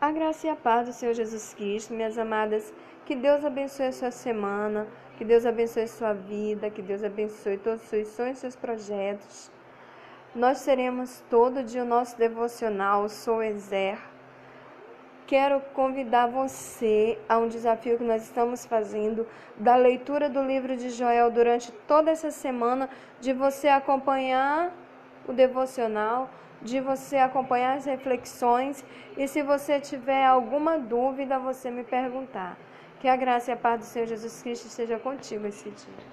A graça e a paz do Senhor Jesus Cristo, minhas amadas, que Deus abençoe a sua semana, que Deus abençoe a sua vida, que Deus abençoe todos os seus sonhos seus projetos. Nós teremos todo dia o nosso devocional, Sou Exer. Quero convidar você a um desafio que nós estamos fazendo da leitura do livro de Joel durante toda essa semana, de você acompanhar o devocional, de você acompanhar as reflexões e se você tiver alguma dúvida, você me perguntar. Que a graça e a paz do Senhor Jesus Cristo esteja contigo esse dia.